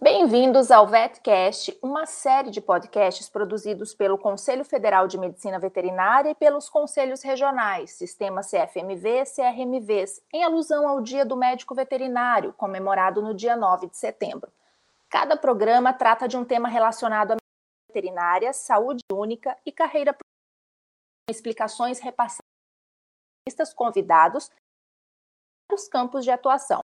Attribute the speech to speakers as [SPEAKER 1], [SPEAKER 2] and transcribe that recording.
[SPEAKER 1] Bem-vindos ao VetCast, uma série de podcasts produzidos pelo Conselho Federal de Medicina Veterinária e pelos conselhos regionais, Sistema CFMV e CRMVs, em alusão ao Dia do Médico Veterinário, comemorado no dia 9 de setembro. Cada programa trata de um tema relacionado à medicina veterinária, saúde única e carreira com explicações repassadas convidados os campos de atuação.